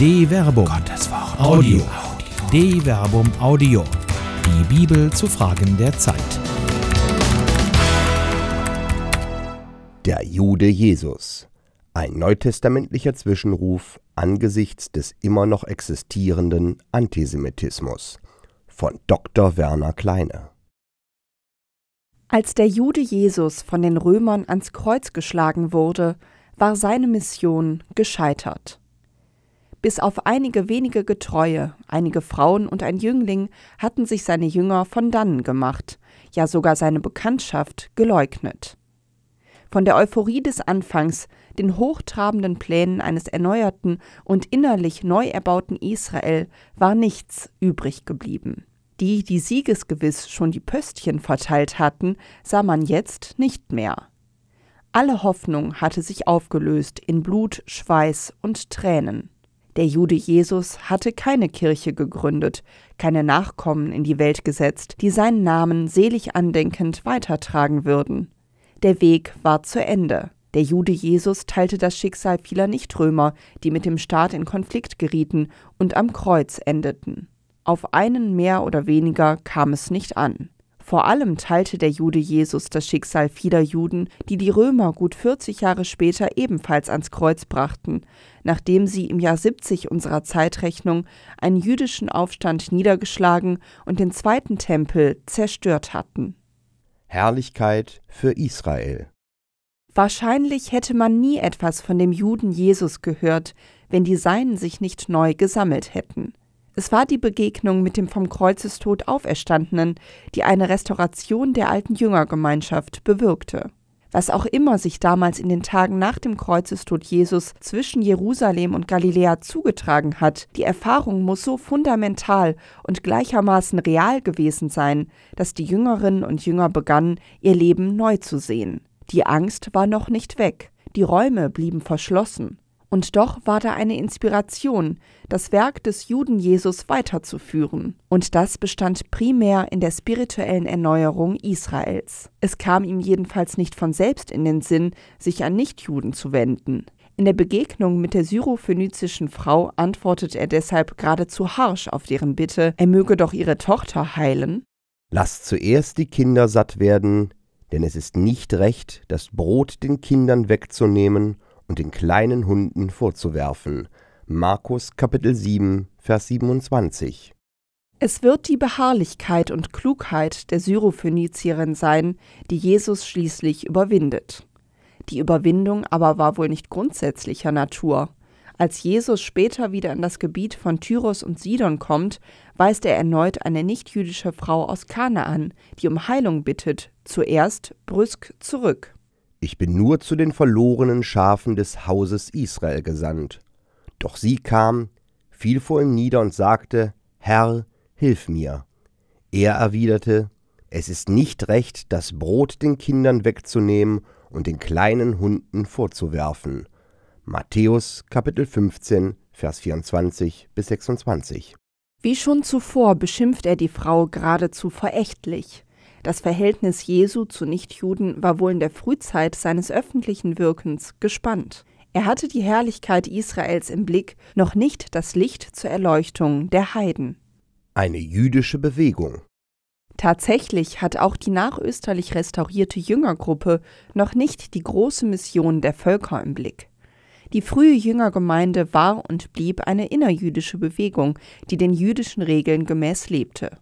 De Verbum. Gottes Wort. Audio. De Verbum Audio. Die Bibel zu Fragen der Zeit. Der Jude Jesus. Ein neutestamentlicher Zwischenruf angesichts des immer noch existierenden Antisemitismus von Dr. Werner Kleine. Als der Jude Jesus von den Römern ans Kreuz geschlagen wurde, war seine Mission gescheitert. Bis auf einige wenige Getreue, einige Frauen und ein Jüngling hatten sich seine Jünger von dannen gemacht, ja sogar seine Bekanntschaft geleugnet. Von der Euphorie des Anfangs, den hochtrabenden Plänen eines erneuerten und innerlich neu erbauten Israel, war nichts übrig geblieben. Die, die siegesgewiss schon die Pöstchen verteilt hatten, sah man jetzt nicht mehr. Alle Hoffnung hatte sich aufgelöst in Blut, Schweiß und Tränen. Der Jude Jesus hatte keine Kirche gegründet, keine Nachkommen in die Welt gesetzt, die seinen Namen selig andenkend weitertragen würden. Der Weg war zu Ende. Der Jude Jesus teilte das Schicksal vieler Nichtrömer, die mit dem Staat in Konflikt gerieten und am Kreuz endeten. Auf einen mehr oder weniger kam es nicht an. Vor allem teilte der Jude Jesus das Schicksal vieler Juden, die die Römer gut 40 Jahre später ebenfalls ans Kreuz brachten, nachdem sie im Jahr 70 unserer Zeitrechnung einen jüdischen Aufstand niedergeschlagen und den zweiten Tempel zerstört hatten. Herrlichkeit für Israel. Wahrscheinlich hätte man nie etwas von dem Juden Jesus gehört, wenn die Seinen sich nicht neu gesammelt hätten. Es war die Begegnung mit dem vom Kreuzestod Auferstandenen, die eine Restauration der alten Jüngergemeinschaft bewirkte. Was auch immer sich damals in den Tagen nach dem Kreuzestod Jesus zwischen Jerusalem und Galiläa zugetragen hat, die Erfahrung muss so fundamental und gleichermaßen real gewesen sein, dass die Jüngerinnen und Jünger begannen, ihr Leben neu zu sehen. Die Angst war noch nicht weg, die Räume blieben verschlossen. Und doch war da eine Inspiration, das Werk des Juden Jesus weiterzuführen. Und das bestand primär in der spirituellen Erneuerung Israels. Es kam ihm jedenfalls nicht von selbst in den Sinn, sich an Nichtjuden zu wenden. In der Begegnung mit der syrophönizischen Frau antwortet er deshalb geradezu harsch auf deren Bitte, er möge doch ihre Tochter heilen. Lasst zuerst die Kinder satt werden, denn es ist nicht recht, das Brot den Kindern wegzunehmen und den kleinen Hunden vorzuwerfen. Markus Kapitel 7, Vers 27. Es wird die Beharrlichkeit und Klugheit der Syrophönizierin sein, die Jesus schließlich überwindet. Die Überwindung aber war wohl nicht grundsätzlicher Natur. Als Jesus später wieder in das Gebiet von Tyros und Sidon kommt, weist er erneut eine nichtjüdische Frau aus Kanaan, die um Heilung bittet, zuerst brüsk zurück. Ich bin nur zu den verlorenen Schafen des Hauses Israel gesandt. Doch sie kam, fiel vor ihm nieder und sagte, Herr, hilf mir. Er erwiderte, Es ist nicht recht, das Brot den Kindern wegzunehmen und den kleinen Hunden vorzuwerfen. Matthäus Kapitel 15, Vers 24 bis 26. Wie schon zuvor beschimpft er die Frau geradezu verächtlich. Das Verhältnis Jesu zu Nichtjuden war wohl in der Frühzeit seines öffentlichen Wirkens gespannt. Er hatte die Herrlichkeit Israels im Blick, noch nicht das Licht zur Erleuchtung der Heiden. Eine jüdische Bewegung. Tatsächlich hat auch die nachösterlich restaurierte Jüngergruppe noch nicht die große Mission der Völker im Blick. Die frühe Jüngergemeinde war und blieb eine innerjüdische Bewegung, die den jüdischen Regeln gemäß lebte.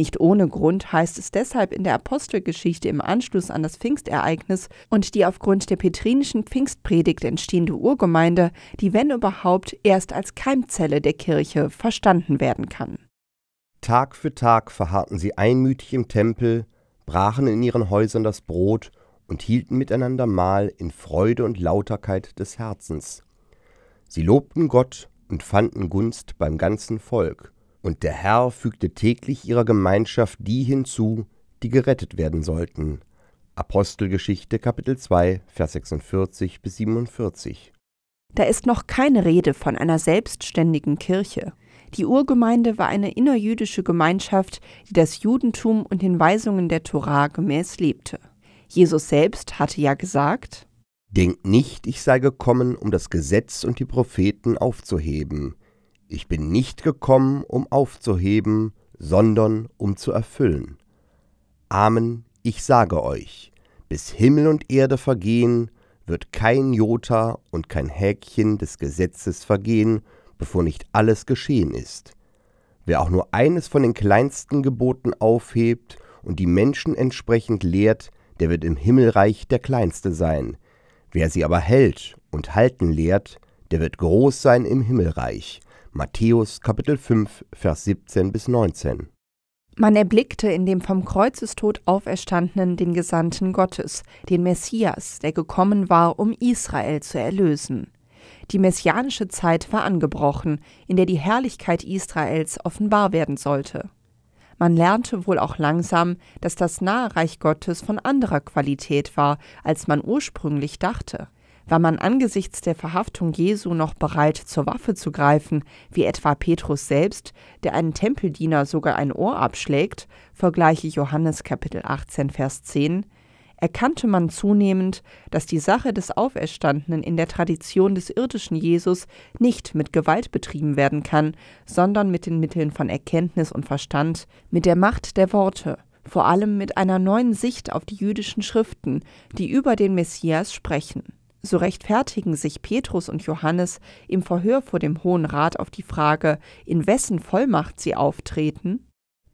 Nicht ohne Grund heißt es deshalb in der Apostelgeschichte im Anschluss an das Pfingstereignis und die aufgrund der petrinischen Pfingstpredigt entstehende Urgemeinde, die wenn überhaupt erst als Keimzelle der Kirche verstanden werden kann. Tag für Tag verharrten sie einmütig im Tempel, brachen in ihren Häusern das Brot und hielten miteinander Mahl in Freude und Lauterkeit des Herzens. Sie lobten Gott und fanden Gunst beim ganzen Volk und der Herr fügte täglich ihrer Gemeinschaft die hinzu, die gerettet werden sollten. Apostelgeschichte Kapitel 2, Vers 46 bis 47. Da ist noch keine Rede von einer selbstständigen Kirche. Die Urgemeinde war eine innerjüdische Gemeinschaft, die das Judentum und den Weisungen der Torah gemäß lebte. Jesus selbst hatte ja gesagt: Denkt nicht, ich sei gekommen, um das Gesetz und die Propheten aufzuheben. Ich bin nicht gekommen, um aufzuheben, sondern um zu erfüllen. Amen, ich sage euch, bis Himmel und Erde vergehen, wird kein Jota und kein Häkchen des Gesetzes vergehen, bevor nicht alles geschehen ist. Wer auch nur eines von den kleinsten Geboten aufhebt und die Menschen entsprechend lehrt, der wird im Himmelreich der Kleinste sein. Wer sie aber hält und halten lehrt, der wird groß sein im Himmelreich. Matthäus Kapitel 5, Vers 17 bis 19. Man erblickte in dem vom Kreuzestod auferstandenen den Gesandten Gottes, den Messias, der gekommen war, um Israel zu erlösen. Die messianische Zeit war angebrochen, in der die Herrlichkeit Israels offenbar werden sollte. Man lernte wohl auch langsam, dass das nahe Reich Gottes von anderer Qualität war, als man ursprünglich dachte. War man angesichts der Verhaftung Jesu noch bereit, zur Waffe zu greifen, wie etwa Petrus selbst, der einen Tempeldiener sogar ein Ohr abschlägt, vergleiche Johannes Kapitel 18, Vers 10, erkannte man zunehmend, dass die Sache des Auferstandenen in der Tradition des irdischen Jesus nicht mit Gewalt betrieben werden kann, sondern mit den Mitteln von Erkenntnis und Verstand, mit der Macht der Worte, vor allem mit einer neuen Sicht auf die jüdischen Schriften, die über den Messias sprechen. So rechtfertigen sich Petrus und Johannes im Verhör vor dem Hohen Rat auf die Frage, in wessen Vollmacht sie auftreten.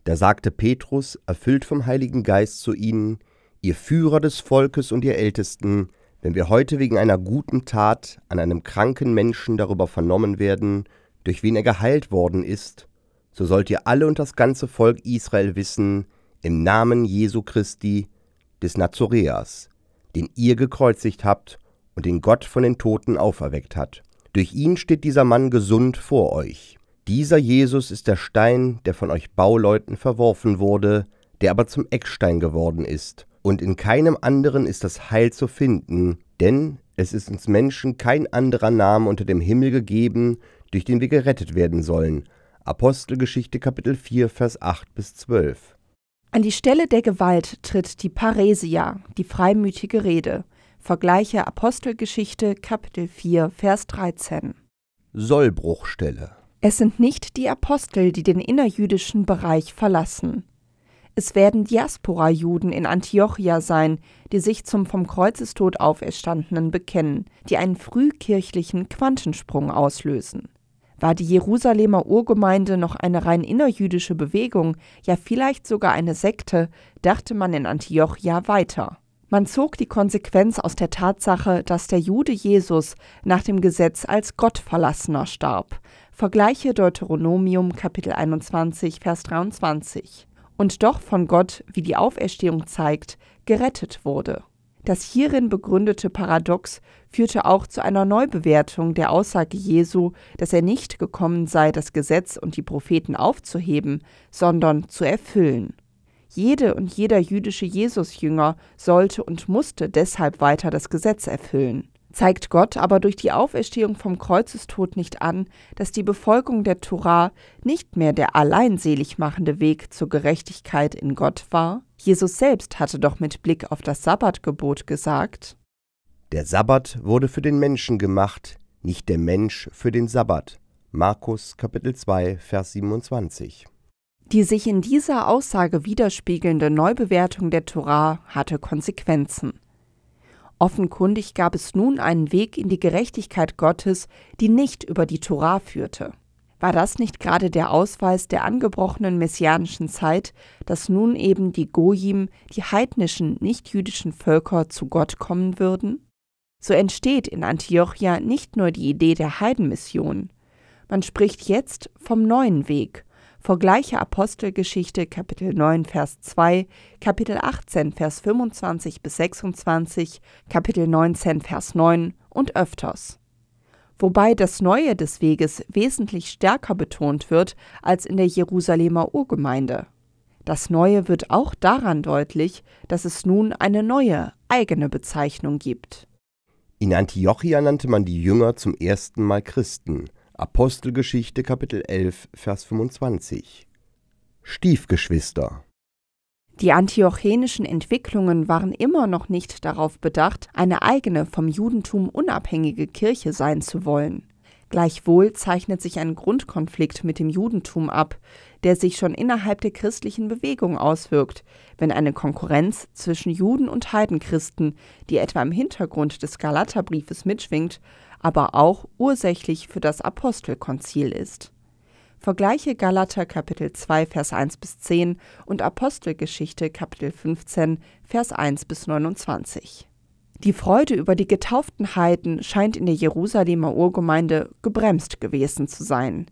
Da sagte Petrus, erfüllt vom Heiligen Geist zu ihnen, ihr Führer des Volkes und ihr Ältesten, wenn wir heute wegen einer guten Tat an einem kranken Menschen darüber vernommen werden, durch wen er geheilt worden ist, so sollt ihr alle und das ganze Volk Israel wissen, im Namen Jesu Christi, des Nazoreas, den ihr gekreuzigt habt und den Gott von den Toten auferweckt hat. Durch ihn steht dieser Mann gesund vor euch. Dieser Jesus ist der Stein, der von euch Bauleuten verworfen wurde, der aber zum Eckstein geworden ist und in keinem anderen ist das Heil zu finden, denn es ist uns Menschen kein anderer Name unter dem Himmel gegeben, durch den wir gerettet werden sollen. Apostelgeschichte Kapitel 4 Vers 8 bis 12. An die Stelle der Gewalt tritt die Paresia, die freimütige Rede. Vergleiche Apostelgeschichte Kapitel 4 Vers 13. Sollbruchstelle. Es sind nicht die Apostel, die den innerjüdischen Bereich verlassen. Es werden Diaspora-Juden in Antiochia sein, die sich zum vom Kreuzestod Auferstandenen bekennen, die einen frühkirchlichen Quantensprung auslösen. War die Jerusalemer Urgemeinde noch eine rein innerjüdische Bewegung, ja vielleicht sogar eine Sekte, dachte man in Antiochia weiter. Man zog die Konsequenz aus der Tatsache, dass der Jude Jesus nach dem Gesetz als Gottverlassener starb. Vergleiche Deuteronomium Kapitel 21 Vers 23 und doch von Gott, wie die Auferstehung zeigt, gerettet wurde. Das hierin begründete Paradox führte auch zu einer Neubewertung der Aussage Jesu, dass er nicht gekommen sei, das Gesetz und die Propheten aufzuheben, sondern zu erfüllen. Jede und jeder jüdische Jesusjünger sollte und musste deshalb weiter das Gesetz erfüllen zeigt Gott aber durch die Auferstehung vom Kreuzestod nicht an, dass die Befolgung der Tora nicht mehr der allein selig machende Weg zur Gerechtigkeit in Gott war? Jesus selbst hatte doch mit Blick auf das Sabbatgebot gesagt: Der Sabbat wurde für den Menschen gemacht, nicht der Mensch für den Sabbat. Markus Kapitel 2 Vers 27. Die sich in dieser Aussage widerspiegelnde Neubewertung der Tora hatte Konsequenzen. Offenkundig gab es nun einen Weg in die Gerechtigkeit Gottes, die nicht über die Tora führte. War das nicht gerade der Ausweis der angebrochenen messianischen Zeit, dass nun eben die Gojim, die heidnischen, nichtjüdischen Völker zu Gott kommen würden? So entsteht in Antiochia nicht nur die Idee der Heidenmission. Man spricht jetzt vom neuen Weg, Vergleiche Apostelgeschichte Kapitel 9 Vers 2, Kapitel 18 Vers 25 bis 26, Kapitel 19 Vers 9 und öfters. Wobei das Neue des Weges wesentlich stärker betont wird als in der Jerusalemer Urgemeinde. Das Neue wird auch daran deutlich, dass es nun eine neue, eigene Bezeichnung gibt. In Antiochia nannte man die Jünger zum ersten Mal Christen, Apostelgeschichte Kapitel 11 Vers 25 Stiefgeschwister Die antiochenischen Entwicklungen waren immer noch nicht darauf bedacht, eine eigene vom Judentum unabhängige Kirche sein zu wollen. Gleichwohl zeichnet sich ein Grundkonflikt mit dem Judentum ab, der sich schon innerhalb der christlichen Bewegung auswirkt, wenn eine Konkurrenz zwischen Juden und Heidenchristen, die etwa im Hintergrund des Galaterbriefes mitschwingt, aber auch ursächlich für das Apostelkonzil ist. Vergleiche Galater Kapitel 2 Vers 1 bis 10 und Apostelgeschichte Kapitel 15 Vers 1 bis 29. Die Freude über die getauften Heiden scheint in der Jerusalemer Urgemeinde gebremst gewesen zu sein.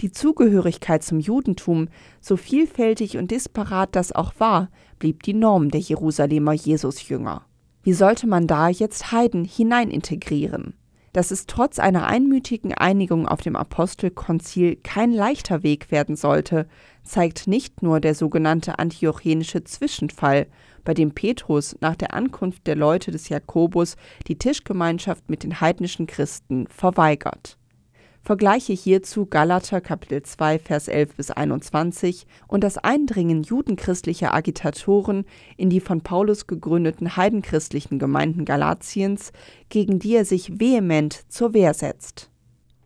Die Zugehörigkeit zum Judentum, so vielfältig und disparat das auch war, blieb die Norm der Jerusalemer Jesusjünger. Wie sollte man da jetzt Heiden hineinintegrieren? Dass es trotz einer einmütigen Einigung auf dem Apostelkonzil kein leichter Weg werden sollte, zeigt nicht nur der sogenannte antiochenische Zwischenfall, bei dem Petrus nach der Ankunft der Leute des Jakobus die Tischgemeinschaft mit den heidnischen Christen verweigert. Vergleiche hierzu Galater Kapitel 2 Vers 11 bis 21 und das Eindringen judenchristlicher Agitatoren in die von Paulus gegründeten heidenchristlichen Gemeinden Galatiens, gegen die er sich vehement zur Wehr setzt.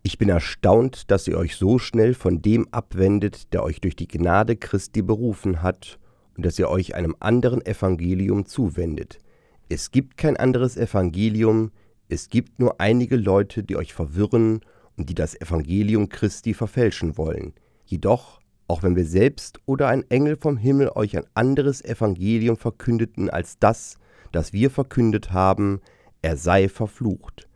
Ich bin erstaunt, dass ihr euch so schnell von dem abwendet, der euch durch die Gnade Christi berufen hat, und dass ihr euch einem anderen Evangelium zuwendet. Es gibt kein anderes Evangelium, es gibt nur einige Leute, die euch verwirren die das Evangelium Christi verfälschen wollen. Jedoch, auch wenn wir selbst oder ein Engel vom Himmel euch ein anderes Evangelium verkündeten als das, das wir verkündet haben, er sei verflucht.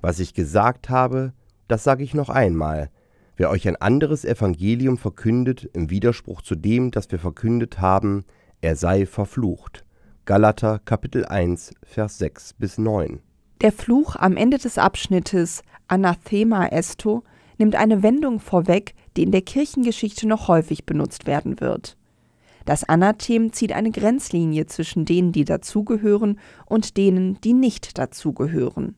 Was ich gesagt habe, das sage ich noch einmal. Wer euch ein anderes Evangelium verkündet im Widerspruch zu dem, das wir verkündet haben, er sei verflucht. Galater Kapitel 1 Vers 6 bis 9. Der Fluch am Ende des Abschnittes Anathema esto nimmt eine Wendung vorweg, die in der Kirchengeschichte noch häufig benutzt werden wird. Das Anathem zieht eine Grenzlinie zwischen denen, die dazugehören, und denen, die nicht dazugehören.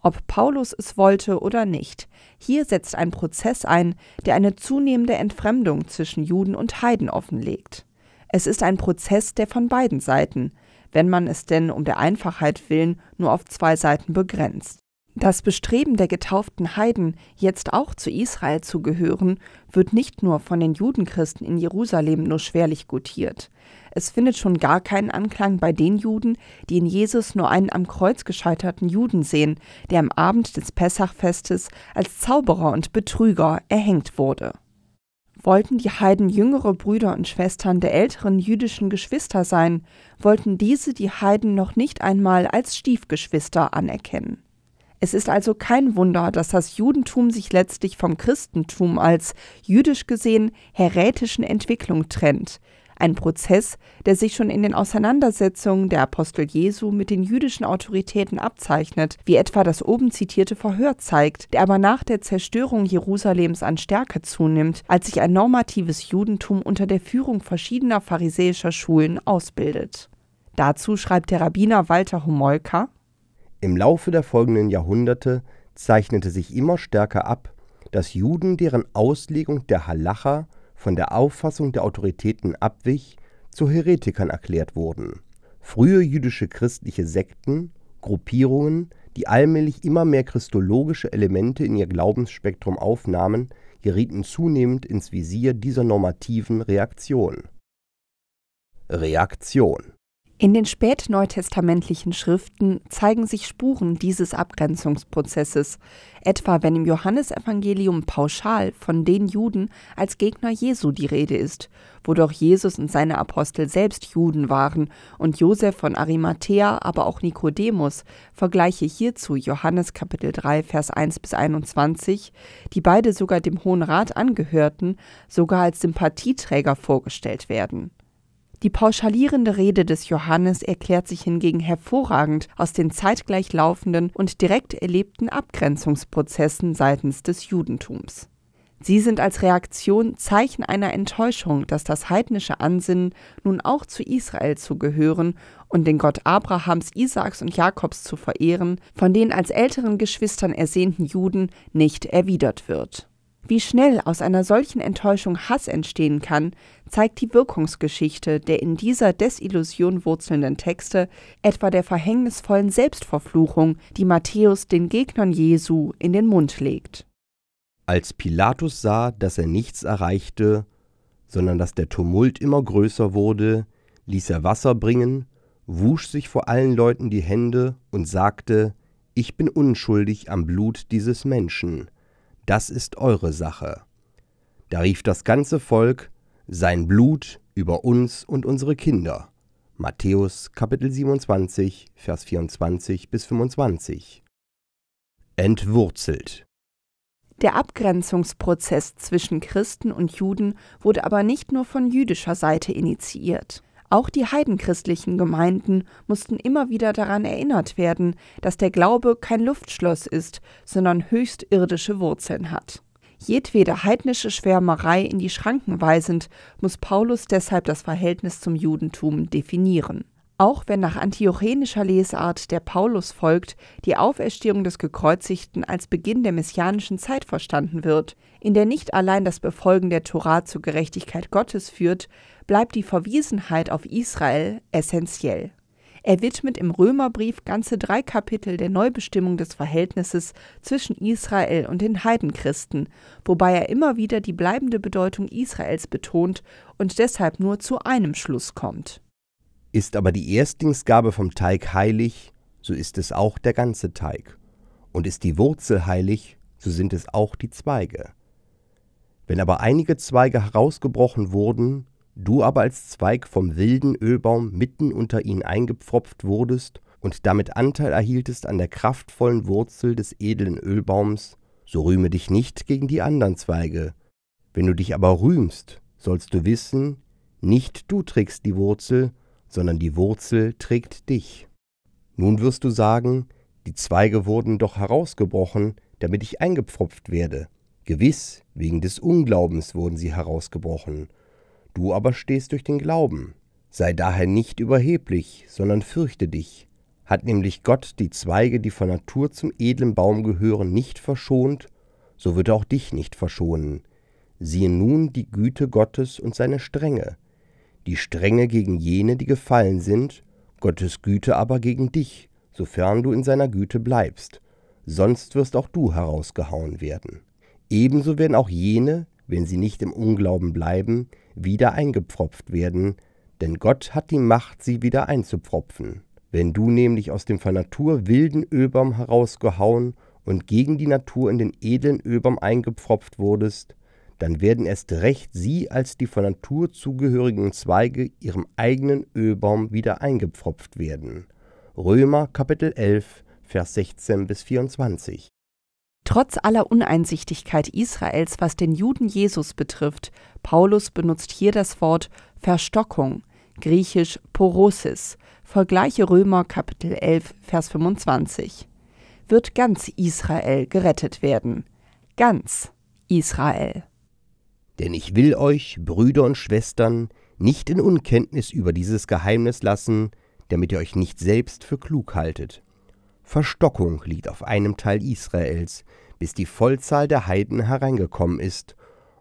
Ob Paulus es wollte oder nicht, hier setzt ein Prozess ein, der eine zunehmende Entfremdung zwischen Juden und Heiden offenlegt. Es ist ein Prozess, der von beiden Seiten, wenn man es denn um der Einfachheit willen nur auf zwei Seiten begrenzt. Das Bestreben der getauften Heiden, jetzt auch zu Israel zu gehören, wird nicht nur von den Judenchristen in Jerusalem nur schwerlich gutiert. Es findet schon gar keinen Anklang bei den Juden, die in Jesus nur einen am Kreuz gescheiterten Juden sehen, der am Abend des Pessachfestes als Zauberer und Betrüger erhängt wurde. Wollten die Heiden jüngere Brüder und Schwestern der älteren jüdischen Geschwister sein, wollten diese die Heiden noch nicht einmal als Stiefgeschwister anerkennen. Es ist also kein Wunder, dass das Judentum sich letztlich vom Christentum als jüdisch gesehen häretischen Entwicklung trennt, ein Prozess, der sich schon in den Auseinandersetzungen der Apostel Jesu mit den jüdischen Autoritäten abzeichnet, wie etwa das oben zitierte Verhör zeigt, der aber nach der Zerstörung Jerusalems an Stärke zunimmt, als sich ein normatives Judentum unter der Führung verschiedener pharisäischer Schulen ausbildet. Dazu schreibt der Rabbiner Walter Homolka im Laufe der folgenden Jahrhunderte zeichnete sich immer stärker ab, dass Juden, deren Auslegung der Halacha von der Auffassung der Autoritäten abwich, zu Heretikern erklärt wurden. Frühe jüdische christliche Sekten, Gruppierungen, die allmählich immer mehr christologische Elemente in ihr Glaubensspektrum aufnahmen, gerieten zunehmend ins Visier dieser normativen Reaktion. Reaktion in den spätneutestamentlichen Schriften zeigen sich Spuren dieses Abgrenzungsprozesses, etwa wenn im Johannesevangelium pauschal von den Juden als Gegner Jesu die Rede ist, wo doch Jesus und seine Apostel selbst Juden waren und Josef von Arimathea, aber auch Nikodemus, vergleiche hierzu Johannes Kapitel 3 Vers 1 bis 21, die beide sogar dem Hohen Rat angehörten, sogar als Sympathieträger vorgestellt werden. Die pauschalierende Rede des Johannes erklärt sich hingegen hervorragend aus den zeitgleich laufenden und direkt erlebten Abgrenzungsprozessen seitens des Judentums. Sie sind als Reaktion Zeichen einer Enttäuschung, dass das heidnische Ansinnen, nun auch zu Israel zu gehören und den Gott Abrahams, Isaaks und Jakobs zu verehren, von den als älteren Geschwistern ersehnten Juden nicht erwidert wird. Wie schnell aus einer solchen Enttäuschung Hass entstehen kann, zeigt die Wirkungsgeschichte der in dieser Desillusion wurzelnden Texte, etwa der verhängnisvollen Selbstverfluchung, die Matthäus den Gegnern Jesu in den Mund legt. Als Pilatus sah, dass er nichts erreichte, sondern dass der Tumult immer größer wurde, ließ er Wasser bringen, wusch sich vor allen Leuten die Hände und sagte, Ich bin unschuldig am Blut dieses Menschen das ist eure Sache. Da rief das ganze Volk, sein Blut über uns und unsere Kinder. Matthäus Kapitel 27, Vers 24 bis 25. Entwurzelt. Der Abgrenzungsprozess zwischen Christen und Juden wurde aber nicht nur von jüdischer Seite initiiert. Auch die heidenchristlichen Gemeinden mussten immer wieder daran erinnert werden, dass der Glaube kein Luftschloss ist, sondern höchst irdische Wurzeln hat. Jedwede heidnische Schwärmerei in die Schranken weisend, muss Paulus deshalb das Verhältnis zum Judentum definieren. Auch wenn nach antiochenischer Lesart der Paulus folgt, die Auferstehung des Gekreuzigten als Beginn der messianischen Zeit verstanden wird, in der nicht allein das Befolgen der Torah zur Gerechtigkeit Gottes führt, bleibt die Verwiesenheit auf Israel essentiell. Er widmet im Römerbrief ganze drei Kapitel der Neubestimmung des Verhältnisses zwischen Israel und den Heidenchristen, wobei er immer wieder die bleibende Bedeutung Israels betont und deshalb nur zu einem Schluss kommt. Ist aber die Erstlingsgabe vom Teig heilig, so ist es auch der ganze Teig. Und ist die Wurzel heilig, so sind es auch die Zweige. Wenn aber einige Zweige herausgebrochen wurden, du aber als Zweig vom wilden Ölbaum mitten unter ihnen eingepfropft wurdest und damit Anteil erhieltest an der kraftvollen Wurzel des edlen Ölbaums, so rühme dich nicht gegen die anderen Zweige. Wenn du dich aber rühmst, sollst du wissen, nicht du trägst die Wurzel, sondern die Wurzel trägt dich. Nun wirst du sagen, die Zweige wurden doch herausgebrochen, damit ich eingepfropft werde. Gewiss, wegen des Unglaubens wurden sie herausgebrochen. Du aber stehst durch den Glauben. Sei daher nicht überheblich, sondern fürchte dich. Hat nämlich Gott die Zweige, die von Natur zum edlen Baum gehören, nicht verschont, so wird er auch dich nicht verschonen. Siehe nun die Güte Gottes und seine Strenge die Strenge gegen jene, die gefallen sind, Gottes Güte aber gegen dich, sofern du in seiner Güte bleibst, sonst wirst auch du herausgehauen werden. Ebenso werden auch jene, wenn sie nicht im Unglauben bleiben, wieder eingepfropft werden, denn Gott hat die Macht, sie wieder einzupfropfen. Wenn du nämlich aus dem von Natur wilden Ölbaum herausgehauen und gegen die Natur in den edlen Ölbaum eingepfropft wurdest, dann werden erst recht sie als die von Natur zugehörigen Zweige ihrem eigenen Ölbaum wieder eingepfropft werden. Römer Kapitel 11, Vers 16 bis 24. Trotz aller Uneinsichtigkeit Israels, was den Juden Jesus betrifft, Paulus benutzt hier das Wort Verstockung, griechisch Porosis, vergleiche Römer Kapitel 11, Vers 25. Wird ganz Israel gerettet werden. Ganz Israel. Denn ich will euch, Brüder und Schwestern, nicht in Unkenntnis über dieses Geheimnis lassen, damit ihr euch nicht selbst für klug haltet. Verstockung liegt auf einem Teil Israels, bis die Vollzahl der Heiden hereingekommen ist,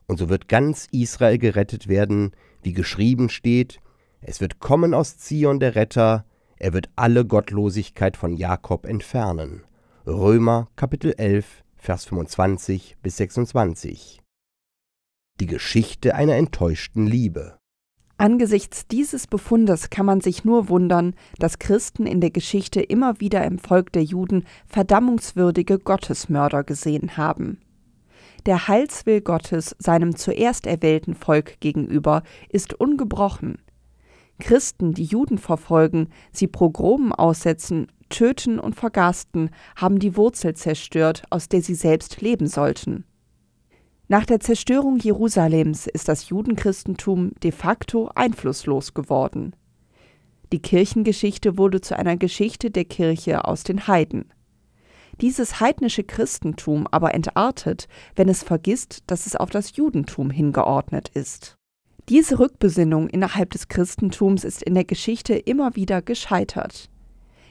und so wird ganz Israel gerettet werden, wie geschrieben steht, es wird kommen aus Zion der Retter, er wird alle Gottlosigkeit von Jakob entfernen. Römer Kapitel 11, Vers 25 bis 26 die Geschichte einer enttäuschten Liebe. Angesichts dieses Befundes kann man sich nur wundern, dass Christen in der Geschichte immer wieder im Volk der Juden verdammungswürdige Gottesmörder gesehen haben. Der Heilswill Gottes seinem zuerst erwählten Volk gegenüber ist ungebrochen. Christen, die Juden verfolgen, sie Progromen aussetzen, töten und vergasten, haben die Wurzel zerstört, aus der sie selbst leben sollten. Nach der Zerstörung Jerusalems ist das Judenchristentum de facto einflusslos geworden. Die Kirchengeschichte wurde zu einer Geschichte der Kirche aus den Heiden. Dieses heidnische Christentum aber entartet, wenn es vergisst, dass es auf das Judentum hingeordnet ist. Diese Rückbesinnung innerhalb des Christentums ist in der Geschichte immer wieder gescheitert.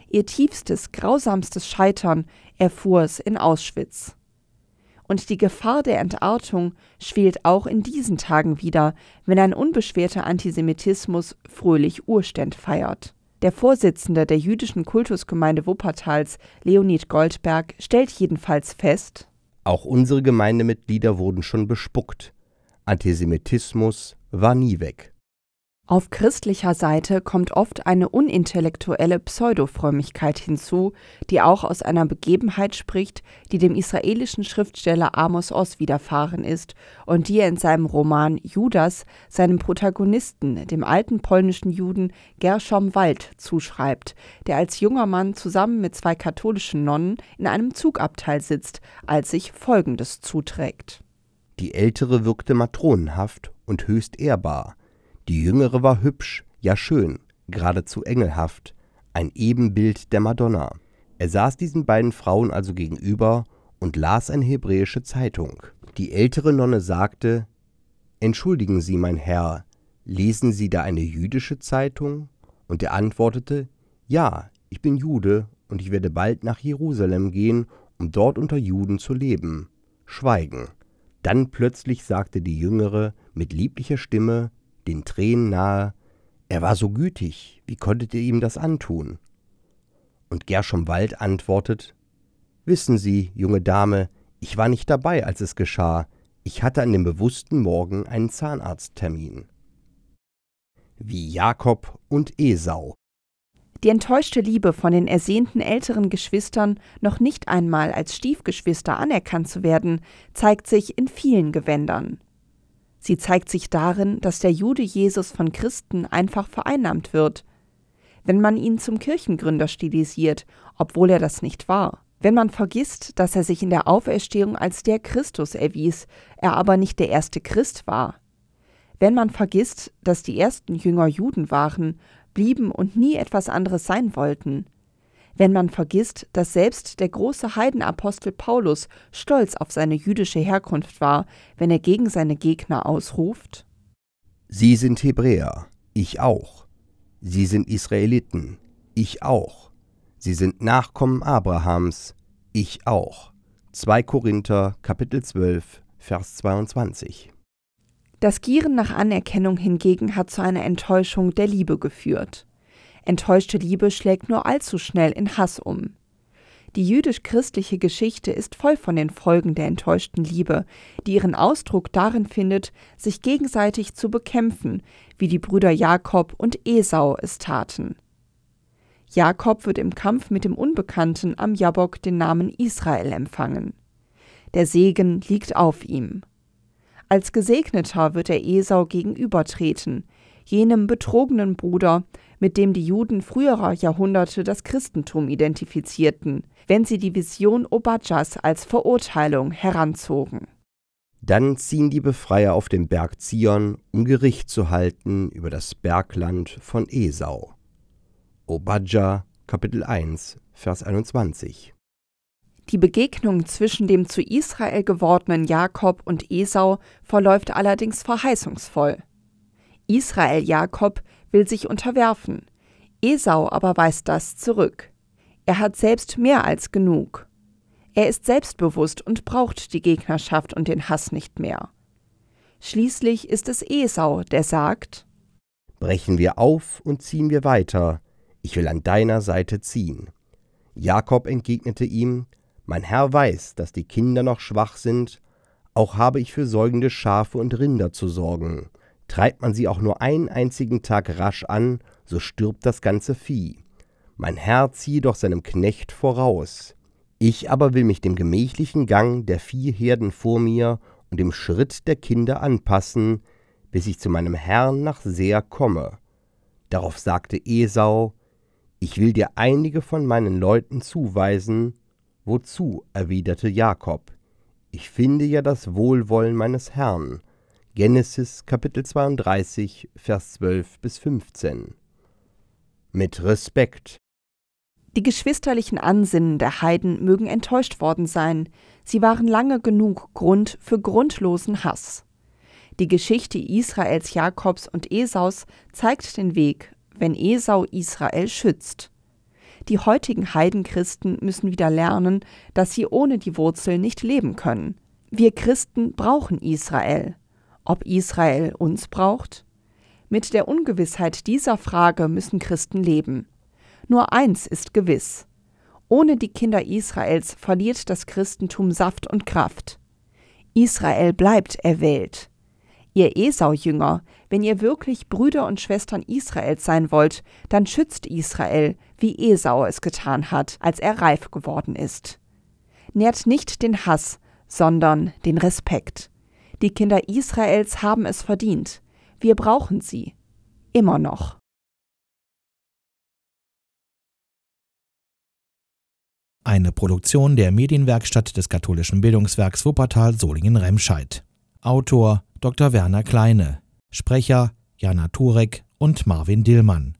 Ihr tiefstes, grausamstes Scheitern erfuhr es in Auschwitz. Und die Gefahr der Entartung schwelt auch in diesen Tagen wieder, wenn ein unbeschwerter Antisemitismus fröhlich Urständ feiert. Der Vorsitzende der jüdischen Kultusgemeinde Wuppertals, Leonid Goldberg, stellt jedenfalls fest, auch unsere Gemeindemitglieder wurden schon bespuckt. Antisemitismus war nie weg. Auf christlicher Seite kommt oft eine unintellektuelle Pseudofrömmigkeit hinzu, die auch aus einer Begebenheit spricht, die dem israelischen Schriftsteller Amos Oz widerfahren ist und die er in seinem Roman Judas seinem Protagonisten, dem alten polnischen Juden Gershom Wald, zuschreibt, der als junger Mann zusammen mit zwei katholischen Nonnen in einem Zugabteil sitzt, als sich Folgendes zuträgt. Die ältere wirkte matronenhaft und höchst ehrbar, die jüngere war hübsch, ja schön, geradezu engelhaft, ein Ebenbild der Madonna. Er saß diesen beiden Frauen also gegenüber und las eine hebräische Zeitung. Die ältere Nonne sagte Entschuldigen Sie, mein Herr, lesen Sie da eine jüdische Zeitung? Und er antwortete Ja, ich bin Jude und ich werde bald nach Jerusalem gehen, um dort unter Juden zu leben. Schweigen. Dann plötzlich sagte die Jüngere mit lieblicher Stimme den Tränen nahe, er war so gütig, wie konntet ihr ihm das antun? Und Gershom Wald antwortet, Wissen Sie, junge Dame, ich war nicht dabei, als es geschah, ich hatte an dem bewussten Morgen einen Zahnarzttermin. Wie Jakob und Esau. Die enttäuschte Liebe von den ersehnten älteren Geschwistern, noch nicht einmal als Stiefgeschwister anerkannt zu werden, zeigt sich in vielen Gewändern. Sie zeigt sich darin, dass der Jude Jesus von Christen einfach vereinnahmt wird. Wenn man ihn zum Kirchengründer stilisiert, obwohl er das nicht war. Wenn man vergisst, dass er sich in der Auferstehung als der Christus erwies, er aber nicht der erste Christ war. Wenn man vergisst, dass die ersten Jünger Juden waren, blieben und nie etwas anderes sein wollten wenn man vergisst, dass selbst der große Heidenapostel Paulus stolz auf seine jüdische Herkunft war, wenn er gegen seine Gegner ausruft Sie sind Hebräer, ich auch. Sie sind Israeliten, ich auch. Sie sind Nachkommen Abrahams, ich auch. 2 Korinther Kapitel 12 Vers 22 Das Gieren nach Anerkennung hingegen hat zu einer Enttäuschung der Liebe geführt. Enttäuschte Liebe schlägt nur allzu schnell in Hass um. Die jüdisch-christliche Geschichte ist voll von den Folgen der enttäuschten Liebe, die ihren Ausdruck darin findet, sich gegenseitig zu bekämpfen, wie die Brüder Jakob und Esau es taten. Jakob wird im Kampf mit dem Unbekannten am Jabok den Namen Israel empfangen. Der Segen liegt auf ihm. Als Gesegneter wird er Esau gegenübertreten, jenem betrogenen Bruder, mit dem die Juden früherer Jahrhunderte das Christentum identifizierten, wenn sie die Vision Obadjas als Verurteilung heranzogen. Dann ziehen die Befreier auf den Berg Zion, um Gericht zu halten über das Bergland von Esau. Obadja, Kapitel 1, Vers 21. Die Begegnung zwischen dem zu Israel gewordenen Jakob und Esau verläuft allerdings verheißungsvoll. Israel Jakob will sich unterwerfen. Esau aber weist das zurück. Er hat selbst mehr als genug. Er ist selbstbewusst und braucht die Gegnerschaft und den Hass nicht mehr. Schließlich ist es Esau, der sagt Brechen wir auf und ziehen wir weiter, ich will an deiner Seite ziehen. Jakob entgegnete ihm Mein Herr weiß, dass die Kinder noch schwach sind, auch habe ich für säugende Schafe und Rinder zu sorgen. Treibt man sie auch nur einen einzigen Tag rasch an, so stirbt das ganze Vieh. Mein Herr ziehe doch seinem Knecht voraus. Ich aber will mich dem gemächlichen Gang der Viehherden vor mir und dem Schritt der Kinder anpassen, bis ich zu meinem Herrn nach Seer komme. Darauf sagte Esau, ich will dir einige von meinen Leuten zuweisen. Wozu? erwiderte Jakob. Ich finde ja das Wohlwollen meines Herrn. Genesis Kapitel 32, Vers 12 bis 15. Mit Respekt. Die geschwisterlichen Ansinnen der Heiden mögen enttäuscht worden sein, sie waren lange genug Grund für grundlosen Hass. Die Geschichte Israels Jakobs und Esaus zeigt den Weg, wenn Esau Israel schützt. Die heutigen Heidenchristen müssen wieder lernen, dass sie ohne die Wurzel nicht leben können. Wir Christen brauchen Israel. Ob Israel uns braucht? Mit der Ungewissheit dieser Frage müssen Christen leben. Nur eins ist gewiss. Ohne die Kinder Israels verliert das Christentum Saft und Kraft. Israel bleibt erwählt. Ihr Esau-Jünger, wenn ihr wirklich Brüder und Schwestern Israels sein wollt, dann schützt Israel, wie Esau es getan hat, als er reif geworden ist. Nährt nicht den Hass, sondern den Respekt. Die Kinder Israels haben es verdient. Wir brauchen sie. Immer noch. Eine Produktion der Medienwerkstatt des katholischen Bildungswerks Wuppertal Solingen-Remscheid. Autor Dr. Werner Kleine. Sprecher Jana Turek und Marvin Dillmann.